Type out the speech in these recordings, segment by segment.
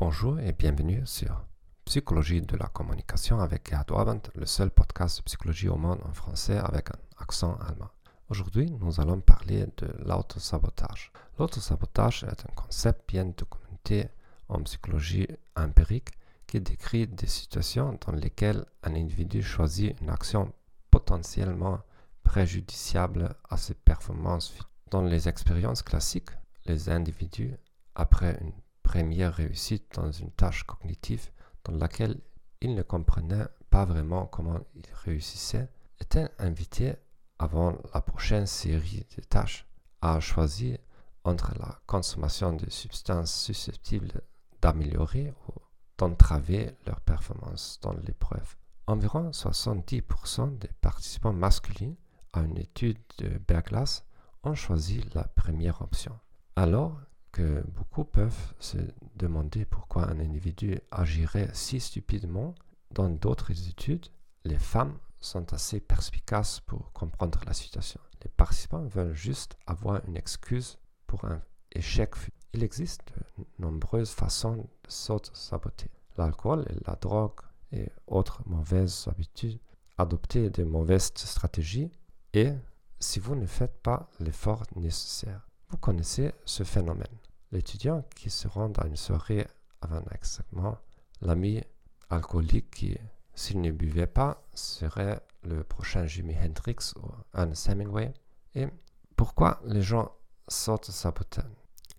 Bonjour et bienvenue sur Psychologie de la communication avec Gerhard Orband, le seul podcast de psychologie au monde en français avec un accent allemand. Aujourd'hui, nous allons parler de l'autosabotage. L'autosabotage est un concept bien documenté en psychologie empirique qui décrit des situations dans lesquelles un individu choisit une action potentiellement préjudiciable à ses performances. Dans les expériences classiques, les individus, après une première réussite dans une tâche cognitive dans laquelle ils ne comprenaient pas vraiment comment ils réussissaient, étaient invités avant la prochaine série de tâches à choisir entre la consommation de substances susceptibles d'améliorer ou d'entraver leur performance dans l'épreuve. Environ 70% des participants masculins à une étude de Berglas ont choisi la première option. Alors que beaucoup peuvent se demander pourquoi un individu agirait si stupidement, dans d'autres études, les femmes sont assez perspicaces pour comprendre la situation. Les participants veulent juste avoir une excuse pour un échec. Il existe de nombreuses façons de s'auto-saboter. L'alcool et la drogue et autres mauvaises habitudes, adopter de mauvaises stratégies et si vous ne faites pas l'effort nécessaire. Vous connaissez ce phénomène. L'étudiant qui se rend à une soirée avant exactement l'ami alcoolique qui, s'il ne buvait pas, serait le prochain Jimi Hendrix ou Ernest Hemingway. Et pourquoi les gens s'auto-sabotent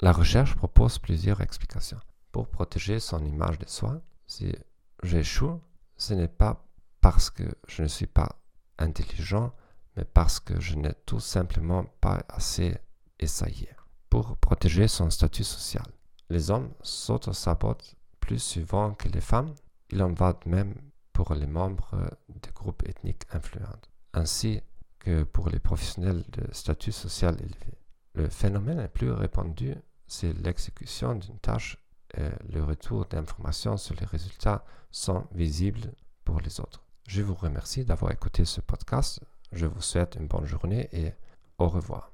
La recherche propose plusieurs explications. Pour protéger son image de soi, si j'échoue, ce n'est pas parce que je ne suis pas intelligent, mais parce que je n'ai tout simplement pas assez essayé pour protéger son statut social. Les hommes s'auto-sabotent plus souvent que les femmes. Il en va de même pour les membres des groupes ethniques influents, ainsi que pour les professionnels de statut social élevé. Le phénomène le plus répandu, c'est l'exécution d'une tâche et le retour d'informations sur les résultats sont visibles pour les autres. Je vous remercie d'avoir écouté ce podcast. Je vous souhaite une bonne journée et au revoir.